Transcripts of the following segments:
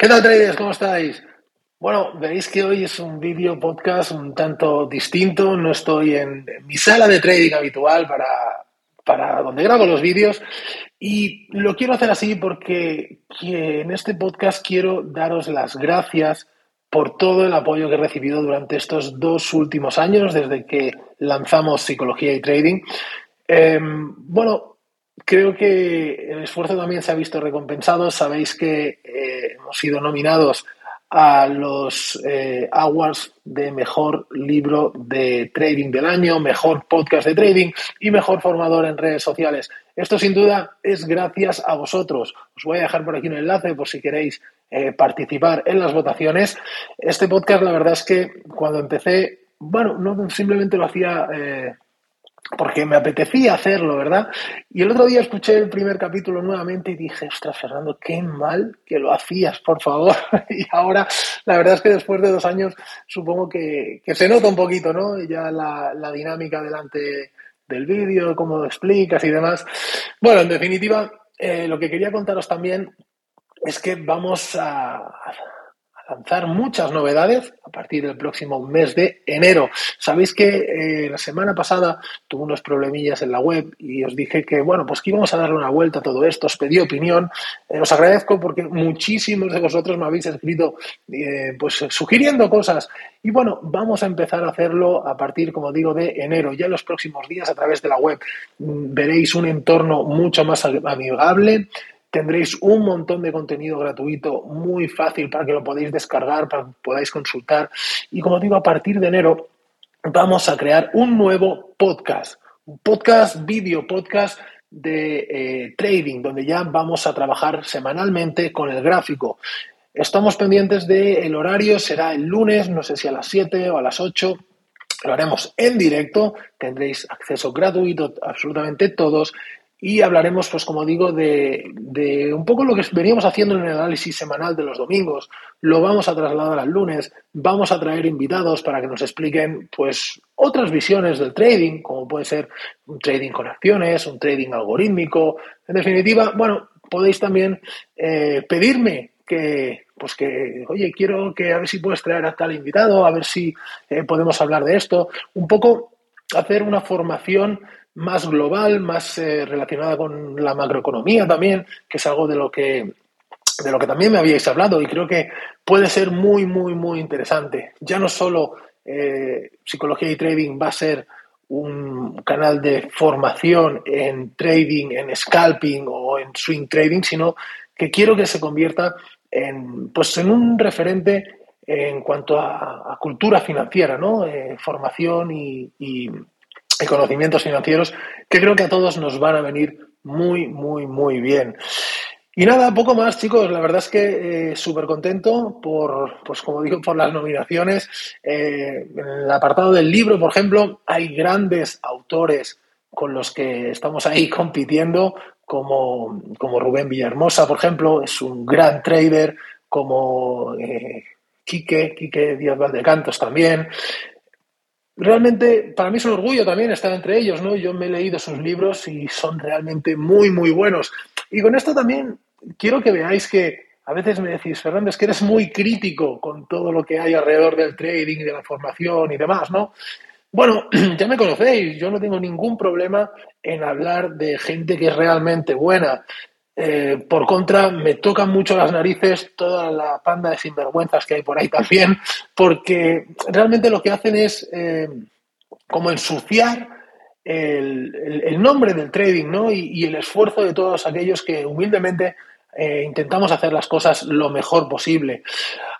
¿Qué tal, traders? ¿Cómo estáis? Bueno, veréis que hoy es un vídeo podcast un tanto distinto. No estoy en, mi sala de trading habitual para, para donde grabo los vídeos. Y lo quiero hacer así porque en este podcast quiero daros las gracias por todo el apoyo que he recibido durante estos dos últimos años, desde que lanzamos Psicología y Trading. Em, bueno, creo que el esfuerzo también se ha visto recompensado. Sabéis que hemos sido nominados a los eh, awards de mejor libro de trading del año, mejor podcast de trading y mejor formador en redes sociales. Esto sin duda es gracias a vosotros. Os voy a dejar por aquí un enlace por si queréis eh, participar en las votaciones. Este podcast, la verdad es que cuando empecé, bueno, no simplemente lo hacía porque me apetecía hacerlo, ¿verdad? Y el otro día escuché el primer capítulo nuevamente y dije, ostras, Fernando, qué mal que lo hacías, por favor. y ahora, la verdad es que después de dos años, supongo que, se nota un poquito, ¿no? Ya la, dinámica delante del vídeo, cómo lo explicas y demás. Bueno, en definitiva, eh, lo que quería contaros también es que vamos a lanzar muchas novedades a partir del próximo mes de enero. Sabéis que eh, la semana pasada tuve unos problemillas en la web y os dije que, bueno, pues que íbamos a darle una vuelta a todo esto, os pedí opinión. Eh, os agradezco porque muchísimos de vosotros me habéis escrito eh, pues sugiriendo cosas. Y bueno, vamos a empezar a hacerlo a partir, como digo, de enero. Ya en los próximos días a través de la web mm, veréis un entorno mucho más amigable Tendréis un montón de contenido gratuito muy fácil para que lo podáis descargar, para que podáis consultar. Y como digo, a partir de enero vamos a crear un nuevo podcast, un podcast, vídeo podcast de eh, trading, donde ya vamos a trabajar semanalmente con el gráfico. Estamos pendientes del horario, será el lunes, no sé si a las 7 o a las 8. Lo haremos en directo, tendréis acceso gratuito absolutamente todos y hablaremos, pues como digo, de, un poco lo que veníamos haciendo en el análisis semanal de los domingos. Lo vamos a trasladar al lunes, vamos a traer invitados para que nos expliquen pues otras visiones del trading, como puede ser un trading con acciones, un trading algorítmico. En definitiva, bueno, podéis también eh, pedirme que, pues que, oye, quiero que a ver si puedes traer a tal invitado, a ver si eh, podemos hablar de esto. Un poco hacer una formación más global, más eh, relacionada con la macroeconomía también, que es algo de lo que de lo que también me habíais hablado y creo que puede ser muy, muy, muy interesante. Ya no solo eh, psicología y trading va a ser un canal de formación en trading, en scalping o en swing trading, sino que quiero que se convierta en, pues, en un referente en cuanto a, cultura financiera, ¿no? Eh, formación y, y conocimientos financieros que creo que a todos nos van a venir muy, muy, muy bien. Y nada, poco más, chicos. La verdad es que eh, súper contento por, pues como digo, por las nominaciones. Eh, en el apartado del libro, por ejemplo, hay grandes autores con los que estamos ahí compitiendo, como, como Rubén Villahermosa, por ejemplo, es un gran trader, como eh, Quique, Quique Díaz Valdecantos también realmente para mí es un orgullo también estar entre ellos, ¿no? Yo me he leído sus libros y son realmente muy, muy buenos. Y con esto también quiero que veáis que a veces me decís, Fernando, es que eres muy crítico con todo lo que hay alrededor del trading, de la formación y demás, ¿no? Bueno, ya me conocéis, yo no tengo ningún problema en hablar de gente que es realmente buena. Eh, por contra, me tocan mucho las narices toda la panda de sinvergüenzas que hay por ahí también, porque realmente lo que hacen es eh, como ensuciar el, nombre del trading ¿no? y, el esfuerzo de todos aquellos que humildemente eh, intentamos hacer las cosas lo mejor posible.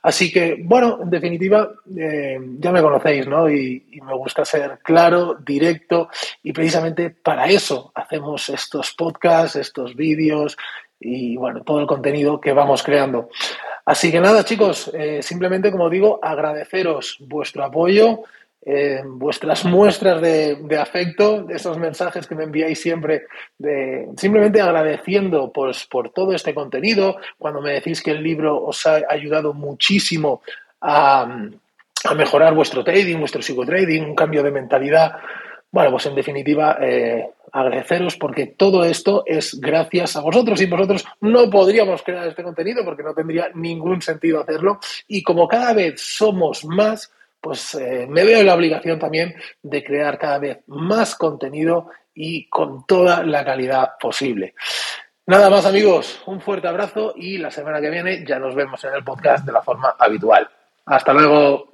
Así que, bueno, en definitiva, eh, ya me conocéis, ¿no? Y, me gusta ser claro, directo, y precisamente para eso hacemos estos podcasts, estos vídeos y, bueno, todo el contenido que vamos creando. Así que nada, chicos, eh, simplemente, como digo, agradeceros vuestro apoyo eh, vuestras muestras de, afecto, esos mensajes que me enviáis siempre, simplemente agradeciendo pues, por todo este contenido, cuando me decís que el libro os ha ayudado muchísimo a, mejorar vuestro trading, vuestro psicotrading, un cambio de mentalidad. Bueno, pues en definitiva, eh, agradeceros porque todo esto es gracias a vosotros y vosotros no podríamos crear este contenido porque no tendría ningún sentido hacerlo y como cada vez somos más, pues eh, me veo la obligación también de crear cada vez más contenido y con toda la calidad posible. Nada más amigos, un fuerte abrazo y la semana que viene ya nos vemos en el podcast de la forma habitual. Hasta luego.